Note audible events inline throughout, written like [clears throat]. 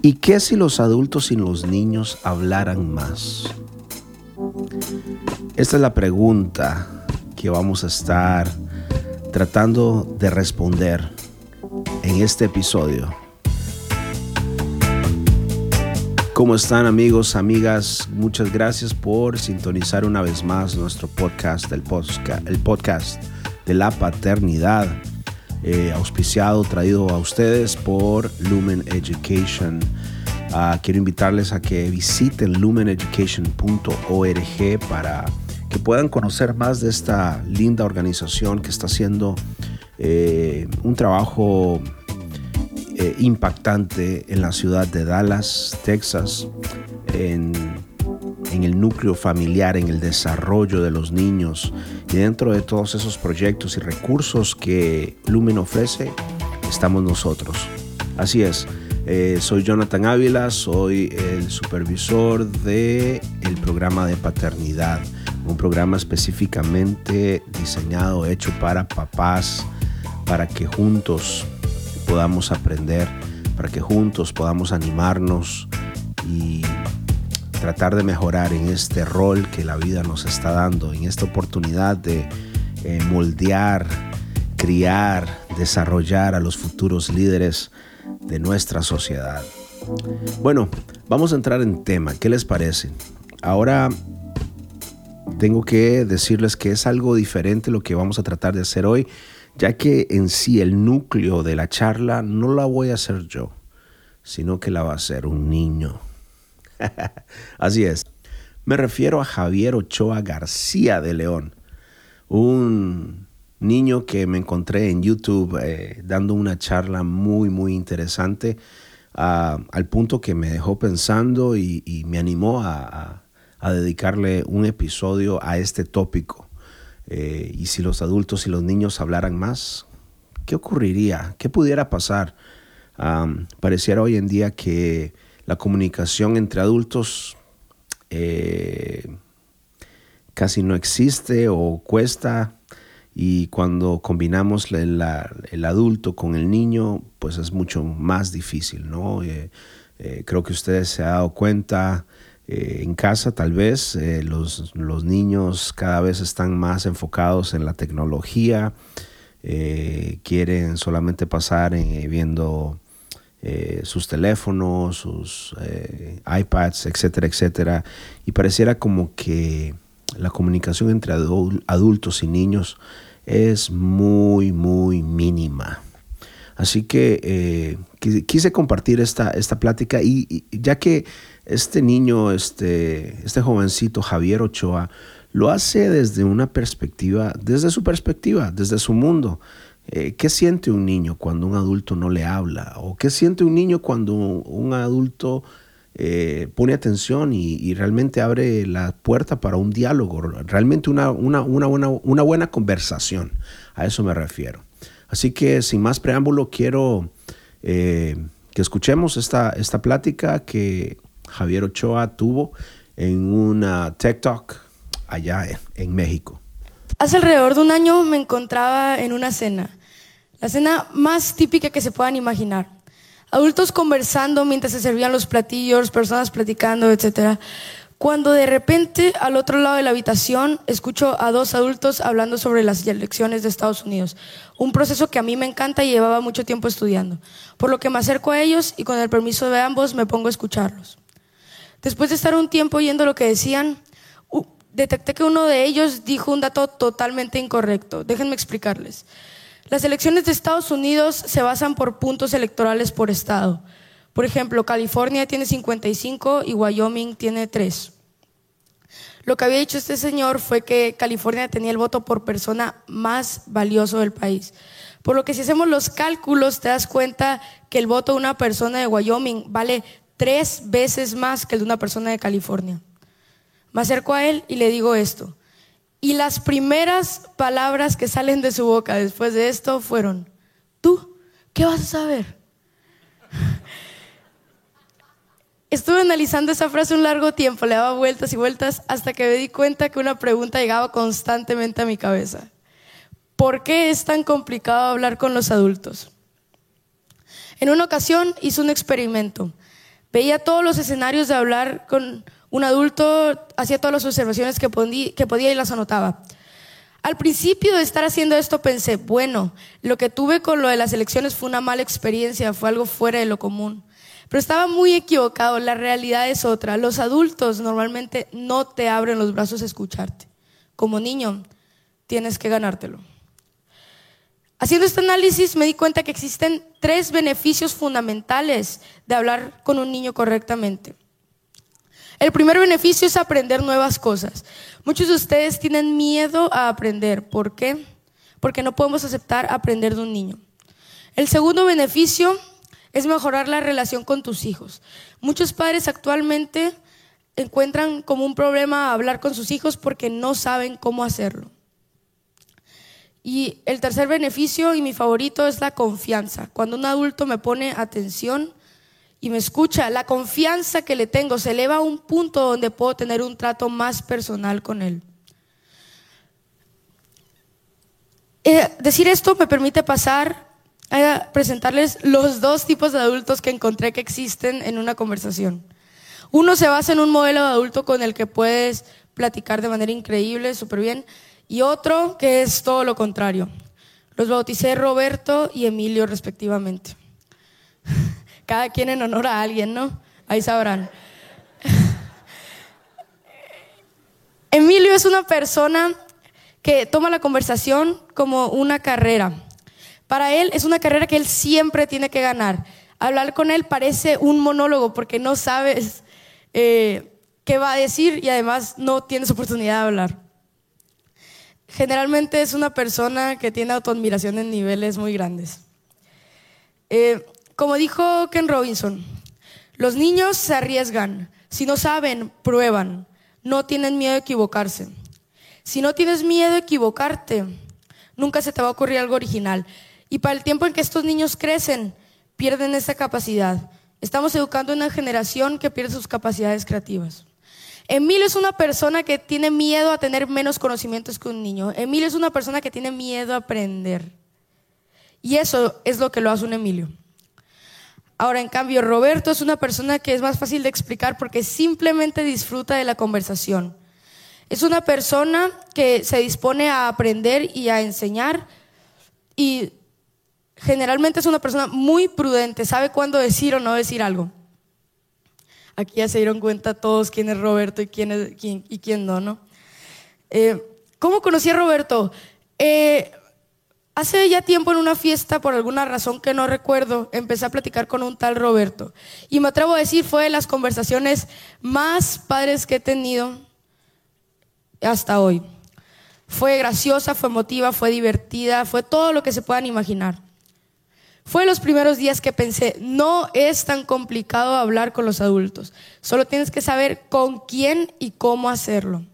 ¿Y qué si los adultos y los niños hablaran más? Esta es la pregunta que vamos a estar tratando de responder en este episodio. ¿Cómo están amigos, amigas? Muchas gracias por sintonizar una vez más nuestro podcast, el podcast, el podcast de la paternidad, eh, auspiciado, traído a ustedes por Lumen Education. Ah, quiero invitarles a que visiten lumeneducation.org para que puedan conocer más de esta linda organización que está haciendo eh, un trabajo eh, impactante en la ciudad de Dallas, Texas, en el núcleo familiar, en el desarrollo de los niños y dentro de todos esos proyectos y recursos que Lumen ofrece, estamos nosotros. Así es. Eh, soy Jonathan Ávila, soy el supervisor del el programa de paternidad, un programa específicamente diseñado, hecho para papás, para que juntos podamos aprender, para que juntos podamos animarnos y tratar de mejorar en este rol que la vida nos está dando, en esta oportunidad de eh, moldear, criar, desarrollar a los futuros líderes de nuestra sociedad. Bueno, vamos a entrar en tema. ¿Qué les parece? Ahora tengo que decirles que es algo diferente lo que vamos a tratar de hacer hoy, ya que en sí el núcleo de la charla no la voy a hacer yo, sino que la va a hacer un niño. [laughs] Así es. Me refiero a Javier Ochoa García de León, un niño que me encontré en YouTube eh, dando una charla muy, muy interesante, al punto que me dejó pensando y, me animó a, dedicarle un episodio a este tópico. Eh, y si los adultos y los niños hablaran más, ¿qué ocurriría? ¿Qué pudiera pasar? pareciera hoy en día que la comunicación entre adultos eh, casi no existe o cuesta y cuando combinamos el, adulto con el niño, pues es mucho más difícil, ¿no? Eh, eh, creo que ustedes se han dado cuenta en casa tal vez, los, los, niños cada vez están más enfocados en la tecnología, quieren solamente pasar viendo sus teléfonos, sus iPads, etcétera, etcétera, y pareciera como que la comunicación entre adultos y niños es muy, muy mínima. Así que eh, quise compartir esta, esta plática y, ya que este niño, este, este jovencito Javier Ochoa, lo hace desde una perspectiva, desde su perspectiva, desde su mundo. Eh, ¿Qué siente un niño cuando un adulto no le habla? ¿O qué siente un niño cuando un adulto eh, pone atención y, realmente abre la puerta para un diálogo, realmente una, una, una, una, buena conversación. A eso me refiero. Así que sin más preámbulo, quiero eh, que escuchemos esta, esta plática que Javier Ochoa tuvo en una Tech Talk allá en México. Hace alrededor de un año me encontraba en una cena, la cena más típica que se puedan imaginar adultos conversando mientras se servían los platillos, personas platicando, etc. Cuando de repente al otro lado de la habitación escucho a dos adultos hablando sobre las elecciones de Estados Unidos, un proceso que a mí me encanta y llevaba mucho tiempo estudiando, por lo que me acerco a ellos y con el permiso de ambos me pongo a escucharlos. Después de estar un tiempo oyendo lo que decían, detecté que uno de ellos dijo un dato totalmente incorrecto. Déjenme explicarles. Las elecciones de Estados Unidos se basan por puntos electorales por estado. Por ejemplo, California tiene 55 y Wyoming tiene 3. Lo que había dicho este señor fue que California tenía el voto por persona más valioso del país. Por lo que si hacemos los cálculos te das cuenta que el voto de una persona de Wyoming vale tres veces más que el de una persona de California. Me acerco a él y le digo esto. Y las primeras palabras que salen de su boca después de esto fueron, ¿tú qué vas a saber? [laughs] Estuve analizando esa frase un largo tiempo, le daba vueltas y vueltas hasta que me di cuenta que una pregunta llegaba constantemente a mi cabeza. ¿Por qué es tan complicado hablar con los adultos? En una ocasión hice un experimento. Veía todos los escenarios de hablar con un adulto, hacía todas las observaciones que, podía y las anotaba. Al principio de estar haciendo esto pensé, bueno, lo que tuve con lo de las elecciones fue una mala experiencia, fue algo fuera de lo común. Pero estaba muy equivocado, la realidad es otra. Los adultos normalmente no te abren los brazos a escucharte. Como niño, tienes que ganártelo. Haciendo este análisis me di cuenta que existen tres beneficios fundamentales de hablar con un niño correctamente. El primer beneficio es aprender nuevas cosas. Muchos de ustedes tienen miedo a aprender. ¿Por qué? Porque no podemos aceptar aprender de un niño. El segundo beneficio es mejorar la relación con tus hijos. Muchos padres actualmente encuentran como un problema hablar con sus hijos porque no saben cómo hacerlo. Y el tercer beneficio y mi favorito es la confianza. Cuando un adulto me pone atención y me escucha, la confianza que le tengo se eleva a un punto donde puedo tener un trato más personal con él. Eh, decir esto me permite pasar a presentarles los dos tipos de adultos que encontré que existen en una conversación. Uno se basa en un modelo de adulto con el que puedes platicar de manera increíble, súper bien, y otro que es todo lo contrario. Los bauticé Roberto y Emilio respectivamente. Cada quien en honor a alguien, ¿no? Ahí sabrán. [laughs] Emilio es una persona que toma la conversación como una carrera. Para él es una carrera que él siempre tiene que ganar. Hablar con él parece un monólogo porque no sabes eh, qué va a decir y además no tienes oportunidad de hablar generalmente es una persona que tiene autoadmiración en niveles muy grandes. Eh, como dijo Ken Robinson, los niños se arriesgan. Si no saben, prueban. No tienen miedo de equivocarse. Si no tienes miedo de equivocarte, nunca se te va a ocurrir algo original. Y para el tiempo en que estos niños crecen, pierden esa capacidad. Estamos educando a una generación que pierde sus capacidades creativas. Emilio es una persona que tiene miedo a tener menos conocimientos que un niño. Emilio es una persona que tiene miedo a aprender. Y eso es lo que lo hace un Emilio. Ahora, en cambio, Roberto es una persona que es más fácil de explicar porque simplemente disfruta de la conversación. Es una persona que se dispone a aprender y a enseñar y generalmente es una persona muy prudente, sabe cuándo decir o no decir algo. Aquí ya se dieron cuenta todos quién es Roberto y quién, es, quién y quién no, ¿no? Eh, ¿Cómo conocí a Roberto? Eh, hace ya tiempo en una fiesta, por alguna razón que no recuerdo, empecé a platicar con un tal Roberto. Y me atrevo a decir, fue de las conversaciones más padres que he tenido hasta hoy. Fue graciosa, fue emotiva, fue divertida, fue todo lo que se puedan imaginar. Fue los primeros días que pensé, no es tan complicado hablar con los adultos, solo tienes que saber con quién y cómo hacerlo.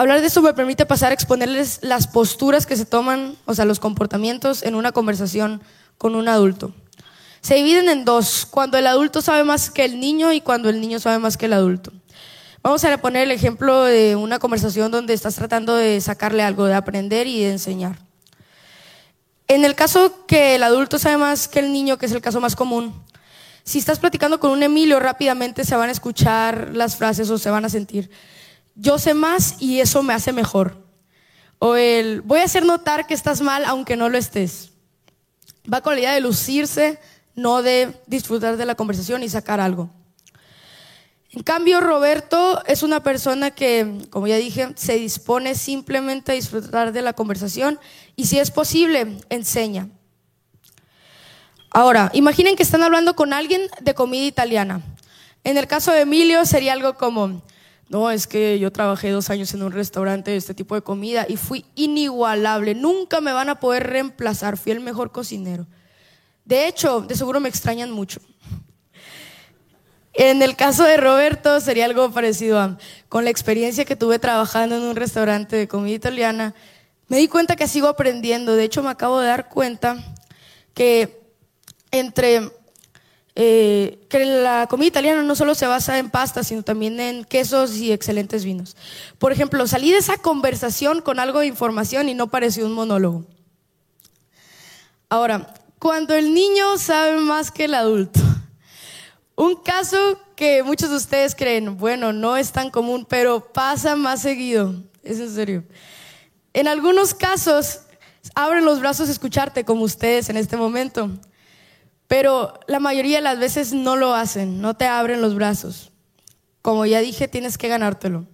Hablar de eso me permite pasar a exponerles las posturas que se toman, o sea, los comportamientos en una conversación con un adulto. Se dividen en dos, cuando el adulto sabe más que el niño y cuando el niño sabe más que el adulto. Vamos a poner el ejemplo de una conversación donde estás tratando de sacarle algo, de aprender y de enseñar. En el caso que el adulto sabe más que el niño, que es el caso más común, si estás platicando con un Emilio, rápidamente se van a escuchar las frases o se van a sentir, yo sé más y eso me hace mejor. O el, voy a hacer notar que estás mal aunque no lo estés. Va con la idea de lucirse, no de disfrutar de la conversación y sacar algo. En cambio, Roberto es una persona que, como ya dije, se dispone simplemente a disfrutar de la conversación y si es posible, enseña. Ahora, imaginen que están hablando con alguien de comida italiana. En el caso de Emilio sería algo como, no, es que yo trabajé dos años en un restaurante de este tipo de comida y fui inigualable, nunca me van a poder reemplazar, fui el mejor cocinero. De hecho, de seguro me extrañan mucho. En el caso de Roberto sería algo parecido a, con la experiencia que tuve trabajando en un restaurante de comida italiana, me di cuenta que sigo aprendiendo. De hecho, me acabo de dar cuenta que entre eh, que la comida italiana no solo se basa en pasta, sino también en quesos y excelentes vinos. Por ejemplo, salí de esa conversación con algo de información y no pareció un monólogo. Ahora, cuando el niño sabe más que el adulto, [laughs] Un caso que muchos de ustedes creen, bueno, no es tan común, pero pasa más seguido. Es serio. En algunos casos abren los brazos a escucharte como ustedes en este momento, pero la mayoría de las veces no lo hacen, no te abren los brazos. Como ya dije, tienes que ganártelo.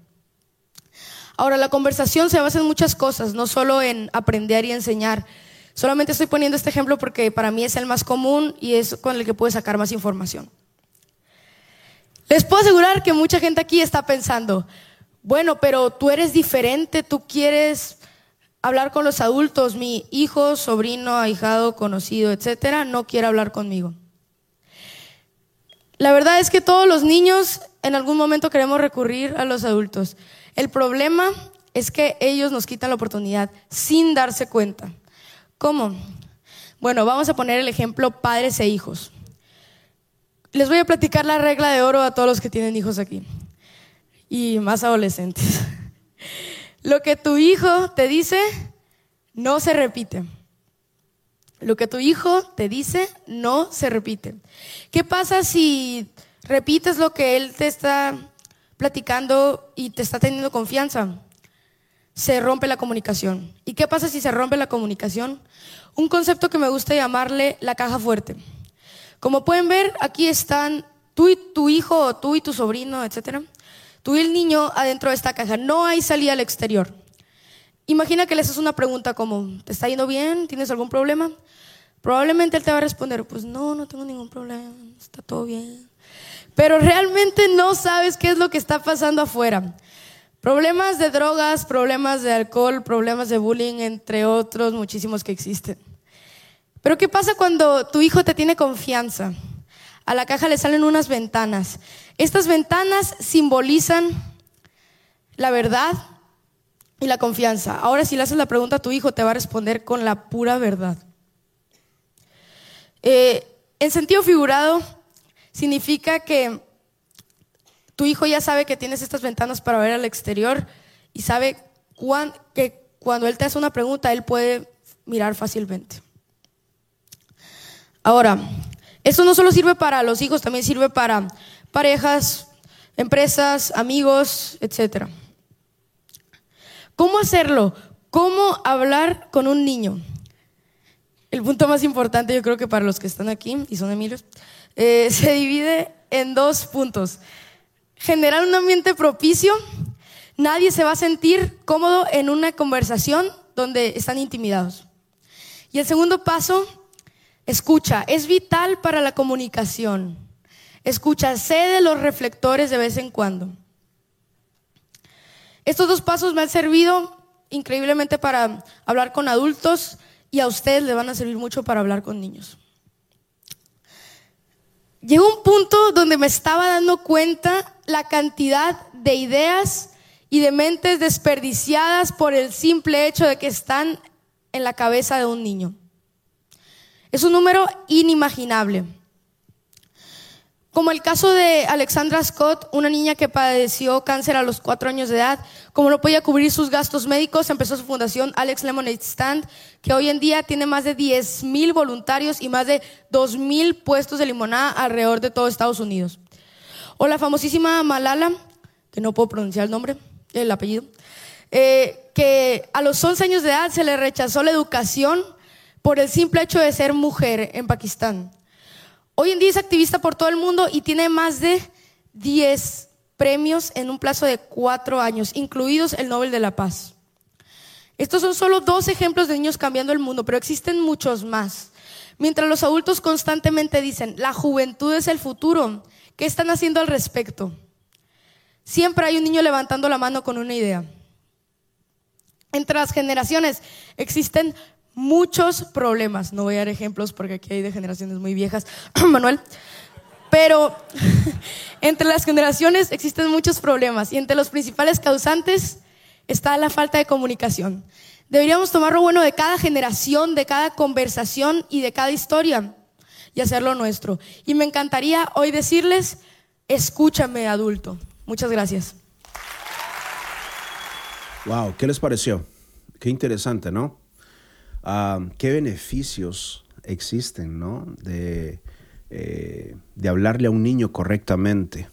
Ahora, la conversación se basa en muchas cosas, no solo en aprender y enseñar. Solamente estoy poniendo este ejemplo porque para mí es el más común y es con el que puedes sacar más información. Les puedo asegurar que mucha gente aquí está pensando, bueno, pero tú eres diferente, tú quieres hablar con los adultos, mi hijo, sobrino, ahijado, conocido, etcétera, no quiere hablar conmigo. La verdad es que todos los niños en algún momento queremos recurrir a los adultos. El problema es que ellos nos quitan la oportunidad sin darse cuenta. ¿Cómo? Bueno, vamos a poner el ejemplo padres e hijos. Les voy a platicar la regla de oro a todos los que tienen hijos aquí y más adolescentes. Lo que tu hijo te dice no se repite. Lo que tu hijo te dice no se repite. ¿Qué pasa si repites lo que él te está platicando y te está teniendo confianza? Se rompe la comunicación. ¿Y qué pasa si se rompe la comunicación? Un concepto que me gusta llamarle la caja fuerte. Como pueden ver, aquí están tú y tu hijo, tú y tu sobrino, etcétera. Tú y el niño adentro de esta caja. No hay salida al exterior. Imagina que le haces una pregunta como, ¿te está yendo bien? ¿Tienes algún problema? Probablemente él te va a responder, pues no, no tengo ningún problema, está todo bien. Pero realmente no sabes qué es lo que está pasando afuera. Problemas de drogas, problemas de alcohol, problemas de bullying, entre otros muchísimos que existen. Pero ¿qué pasa cuando tu hijo te tiene confianza? A la caja le salen unas ventanas. Estas ventanas simbolizan la verdad y la confianza. Ahora si le haces la pregunta a tu hijo, te va a responder con la pura verdad. Eh, en sentido figurado, significa que tu hijo ya sabe que tienes estas ventanas para ver al exterior y sabe que cuando él te hace una pregunta, él puede mirar fácilmente. Ahora, esto no solo sirve para los hijos, también sirve para parejas, empresas, amigos, etc. ¿Cómo hacerlo? ¿Cómo hablar con un niño? El punto más importante, yo creo que para los que están aquí y son Emilios, eh, [laughs] se divide en dos puntos. Generar un ambiente propicio. Nadie se va a sentir cómodo en una conversación donde están intimidados. Y el segundo paso Escucha, es vital para la comunicación. Escucha, cede los reflectores de vez en cuando. Estos dos pasos me han servido increíblemente para hablar con adultos y a ustedes le van a servir mucho para hablar con niños. Llegó un punto donde me estaba dando cuenta la cantidad de ideas y de mentes desperdiciadas por el simple hecho de que están en la cabeza de un niño. Es un número inimaginable. Como el caso de Alexandra Scott, una niña que padeció cáncer a los cuatro años de edad, como no podía cubrir sus gastos médicos, empezó su fundación Alex Lemonade Stand, que hoy en día tiene más de 10 mil voluntarios y más de 2 mil puestos de limonada alrededor de todo Estados Unidos. O la famosísima Malala, que no puedo pronunciar el nombre, el apellido, eh, que a los 11 años de edad se le rechazó la educación por el simple hecho de ser mujer en Pakistán. Hoy en día es activista por todo el mundo y tiene más de 10 premios en un plazo de cuatro años, incluidos el Nobel de la Paz. Estos son solo dos ejemplos de niños cambiando el mundo, pero existen muchos más. Mientras los adultos constantemente dicen, la juventud es el futuro, ¿qué están haciendo al respecto? Siempre hay un niño levantando la mano con una idea. Entre las generaciones existen muchos problemas. No voy a dar ejemplos porque aquí hay de generaciones muy viejas, [clears throat] Manuel. Pero [laughs] entre las generaciones existen muchos problemas y entre los principales causantes está la falta de comunicación. Deberíamos tomar lo bueno de cada generación, de cada conversación y de cada historia y hacerlo nuestro. Y me encantaría hoy decirles, escúchame adulto. Muchas gracias. Wow, ¿qué les pareció? Qué interesante, ¿no? Qué beneficios existen ¿no? de, eh, hablarle a un niño correctamente.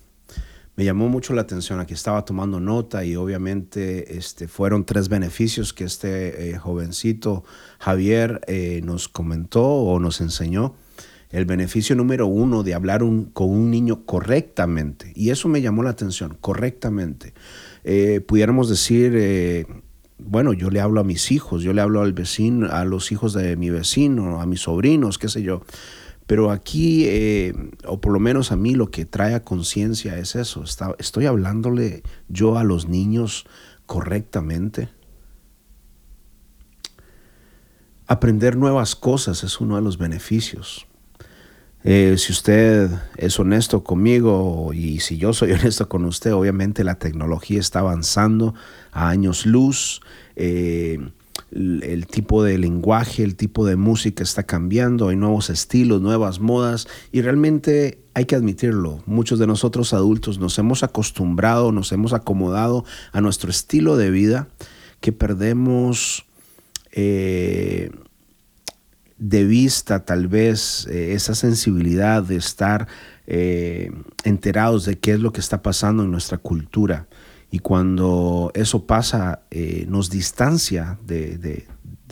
Me llamó mucho la atención, aquí estaba tomando nota y obviamente este, fueron tres beneficios que este eh, jovencito Javier eh, nos comentó o nos enseñó. El beneficio número uno de hablar con un niño correctamente, y eso me llamó la atención, correctamente. Eh, pudiéramos decir, bueno, yo le hablo a mis hijos, yo le hablo al vecino, a los hijos de mi vecino, a mis sobrinos, qué sé yo. Pero aquí, eh, o por lo menos a mí, lo que trae a conciencia es eso. estoy hablándole yo a los niños correctamente. Aprender nuevas cosas es uno de los beneficios. Eh, si usted es honesto conmigo y si yo soy [laughs] honesto con usted, obviamente la tecnología está avanzando a años luz. Eh, el tipo de lenguaje, el tipo de música está cambiando, hay nuevos estilos, nuevas modas y realmente hay que admitirlo, muchos de nosotros adultos nos hemos acostumbrado, nos hemos acomodado a nuestro estilo de vida que perdemos eh, de vista tal vez eh, esa sensibilidad de estar eh, enterados de qué es lo que está pasando en nuestra cultura. Y cuando eso pasa, eh, nos distancia de, de,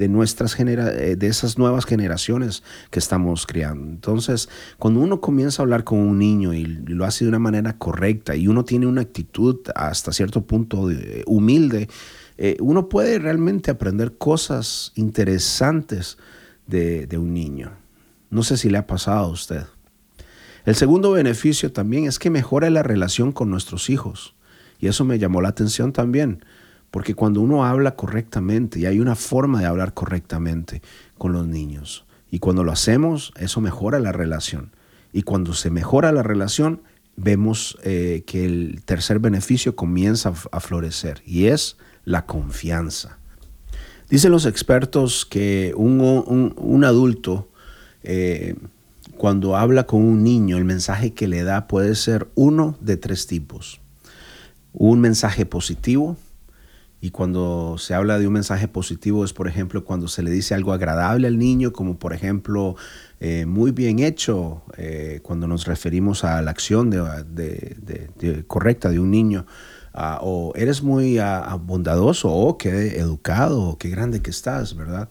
nuestras genera de esas nuevas generaciones que estamos criando. Entonces, cuando uno comienza a hablar con un niño y lo hace de una manera correcta y uno tiene una actitud hasta cierto punto humilde, uno puede realmente aprender cosas interesantes de, un niño. No sé si le ha pasado a usted. El segundo beneficio también es que mejora la relación con nuestros hijos. Y eso me llamó la atención también, porque cuando uno habla correctamente, y hay una forma de hablar correctamente con los niños, y cuando lo hacemos, eso mejora la relación. Y cuando se mejora la relación, vemos eh, que el tercer beneficio comienza a florecer, y es la confianza. Dicen los expertos que un, adulto, eh, cuando habla con un niño, el mensaje que le da puede ser uno de tres tipos un mensaje positivo. Y cuando se habla de un mensaje positivo es, por ejemplo, cuando se le dice algo agradable al niño, como por ejemplo, eh, muy bien hecho, eh, cuando nos referimos a la acción de, correcta de un niño, ah, o eres muy ah, bondadoso, o qué educado, qué grande que estás, ¿verdad?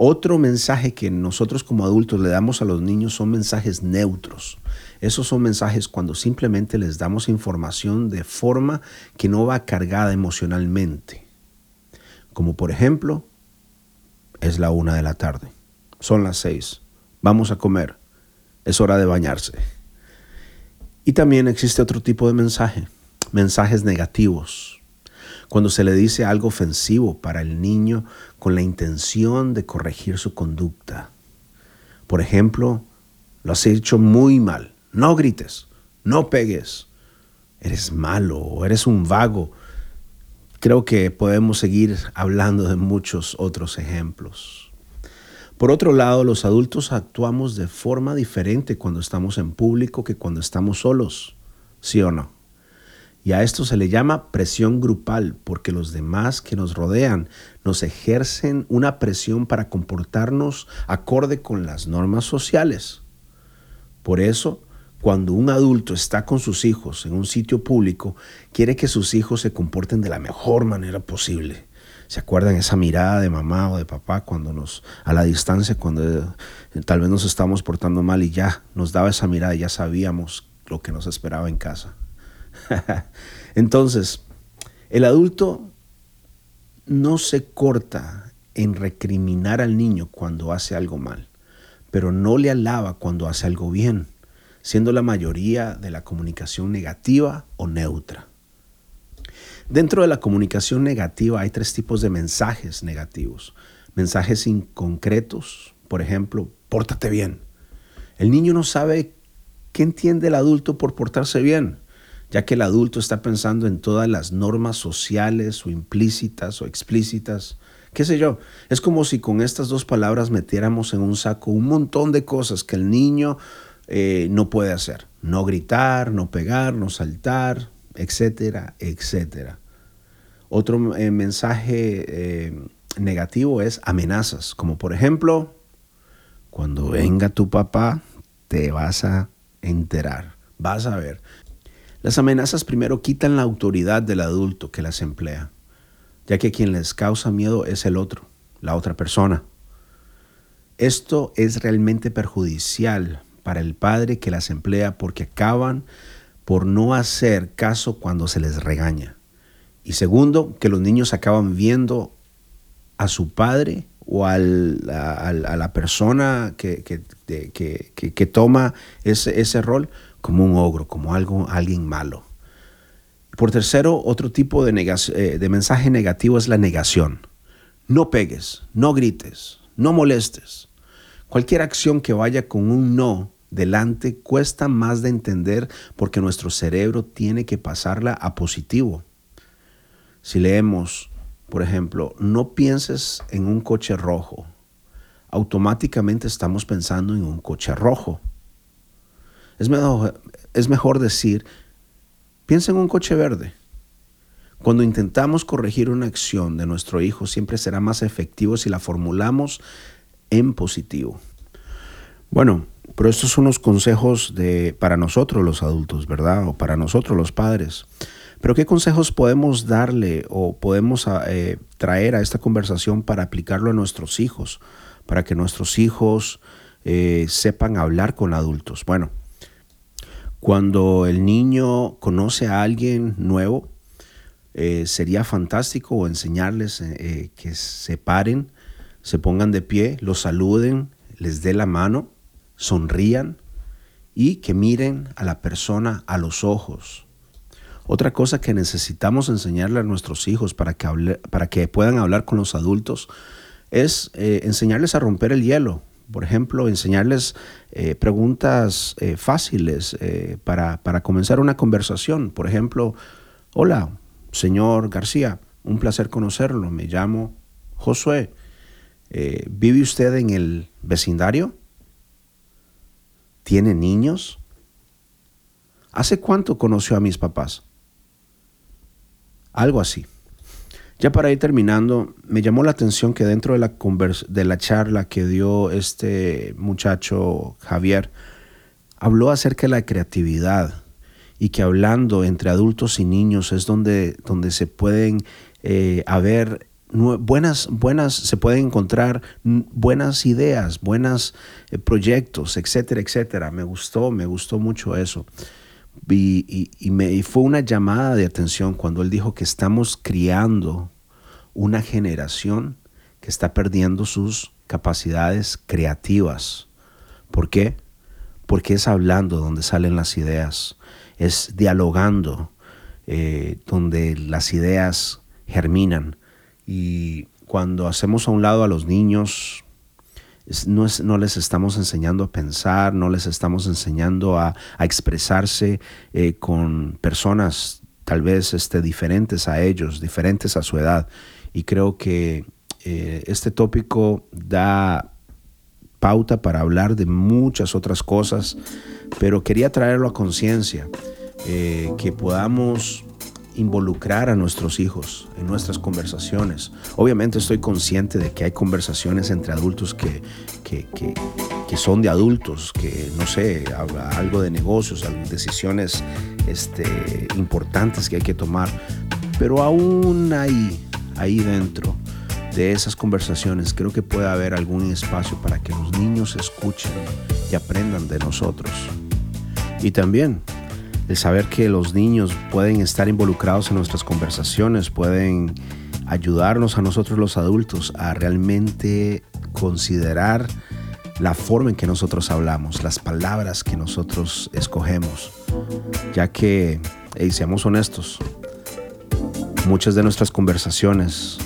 Otro mensaje que nosotros como adultos le damos a los niños son mensajes neutros. Esos son mensajes cuando simplemente les damos información de forma que no va cargada emocionalmente. Como por ejemplo, es la una de la tarde, son las seis, vamos a comer, es hora de bañarse. Y también existe otro tipo de mensaje, mensajes negativos, cuando se le dice algo ofensivo para el niño con la intención de corregir su conducta. Por ejemplo, lo has hecho muy mal, no grites, no pegues, eres malo o eres un vago. Creo que podemos seguir hablando de muchos otros ejemplos. Por otro lado, los adultos actuamos de forma diferente cuando estamos en público que cuando estamos solos, ¿sí o no? Y a esto se le llama presión grupal, porque los demás que nos rodean nos ejercen una presión para comportarnos acorde con las normas sociales. Por eso, cuando un adulto está con sus hijos en un sitio público, quiere que sus hijos se comporten de la mejor manera posible. ¿Se acuerdan esa mirada de mamá o de papá cuando nos, a la distancia, cuando eh, tal vez nos estábamos portando mal y ya nos daba esa mirada y ya sabíamos lo que nos esperaba en casa? [laughs] Entonces, el adulto no se corta en recriminar al niño cuando hace algo mal, pero no le alaba cuando hace algo bien, siendo la mayoría de la comunicación negativa o neutra. Dentro de la comunicación negativa hay tres tipos de mensajes negativos. Mensajes inconcretos, por ejemplo, pórtate bien. El niño no sabe qué entiende el adulto por portarse bien ya que el adulto está pensando en todas las normas sociales o implícitas o explícitas. ¿Qué sé yo? Es como si con estas dos palabras metiéramos en un saco un montón de cosas que el niño eh, no puede hacer. No gritar, no pegar, no saltar, etcétera, etcétera. Otro eh, mensaje eh, negativo es amenazas, como por ejemplo, cuando venga tu papá, te vas a enterar. Vas a ver. Las amenazas primero quitan la autoridad del adulto que las emplea, ya que quien les causa miedo es el otro, la otra persona. Esto es realmente perjudicial para el padre que las emplea porque acaban por no hacer caso cuando se les regaña. Y segundo, que los niños acaban viendo a su padre o a, la persona que, toma ese, rol como un ogro, como algo, alguien malo. Por tercero, otro tipo de, eh, de mensaje negativo es la negación. No pegues, no grites, no molestes. Cualquier acción que vaya con un no delante cuesta más de entender porque nuestro cerebro tiene que pasarla a positivo. Si leemos, por ejemplo, no pienses en un coche rojo, automáticamente estamos pensando en un coche rojo. Es mejor, decir, piensa en un coche verde. Cuando intentamos corregir una acción de nuestro hijo, siempre será más efectivo si la formulamos en positivo. Bueno, pero estos son los consejos de, para nosotros los adultos, ¿verdad? O para nosotros los padres. Pero ¿qué consejos podemos darle o podemos ah, eh, traer a esta conversación para aplicarlo a nuestros hijos? Para que nuestros hijos eh, sepan hablar con adultos. Bueno, cuando el niño conoce a alguien nuevo, eh, sería fantástico enseñarles que se paren, se pongan de pie, los saluden, les dé la mano, sonrían y que miren a la persona a los ojos otra cosa que necesitamos enseñarle a nuestros hijos para que, para que puedan hablar con los adultos es eh, enseñarles a romper el hielo. Por ejemplo, enseñarles eh, preguntas eh, fáciles para, para comenzar una conversación. Por ejemplo, hola, señor García, un placer conocerlo. Me llamo Josué. ¿Vive usted en el vecindario? ¿Tiene niños? ¿Hace cuánto conoció a mis papás? Algo así. Ya para ir terminando, me llamó la atención que dentro de la, de la charla que dio este muchacho Javier, habló acerca de la creatividad y que hablando entre adultos y niños es donde, donde se pueden eh, haber buenas, buenas, se pueden encontrar buenas ideas, buenos eh, proyectos, etcétera, etcétera. Me gustó, me gustó mucho eso. Y, me, fue una llamada de atención cuando él dijo que estamos criando una generación que está perdiendo sus capacidades creativas. ¿Por qué? Porque es hablando donde salen las ideas, es dialogando eh, donde las ideas germinan. Y cuando hacemos a un lado a los niños, no, les estamos enseñando a pensar, no les estamos enseñando a, expresarse eh, con personas tal vez este, diferentes a ellos, diferentes a su edad. Y creo que eh, este tópico da pauta para hablar de muchas otras cosas, pero quería traerlo a conciencia, eh, que podamos involucrar a nuestros hijos en nuestras conversaciones. Obviamente estoy consciente de que hay conversaciones entre adultos que, que, son de adultos, que no sé, algo de negocios, decisiones este, importantes que hay que tomar, pero aún ahí, ahí dentro de esas conversaciones creo que puede haber algún espacio para que los niños escuchen y aprendan de nosotros. Y también el saber que los niños pueden estar involucrados en nuestras conversaciones, pueden ayudarnos a nosotros los adultos a realmente considerar la forma en que nosotros hablamos, las palabras que nosotros escogemos, ya que, y seamos honestos, muchas de nuestras conversaciones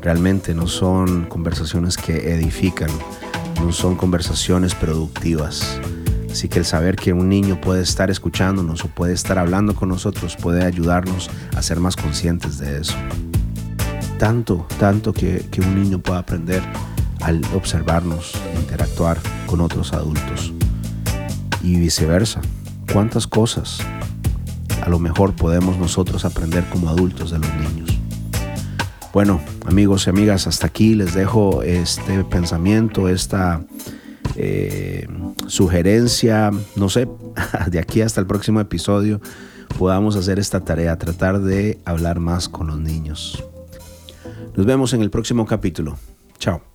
realmente no son conversaciones que edifican, no son conversaciones productivas. Así que el saber que un niño puede estar escuchándonos o puede estar hablando con nosotros puede ayudarnos a ser más conscientes de eso. Tanto, tanto que, un niño pueda aprender al observarnos, interactuar con otros adultos. Y viceversa. ¿Cuántas cosas a lo mejor podemos nosotros aprender como adultos de los niños? Bueno, amigos y amigas, hasta aquí les dejo este pensamiento, esta eh, sugerencia, no sé, [laughs] de aquí hasta el próximo episodio podamos hacer esta tarea, tratar de hablar más con los niños. Nos vemos en el próximo capítulo. Chao.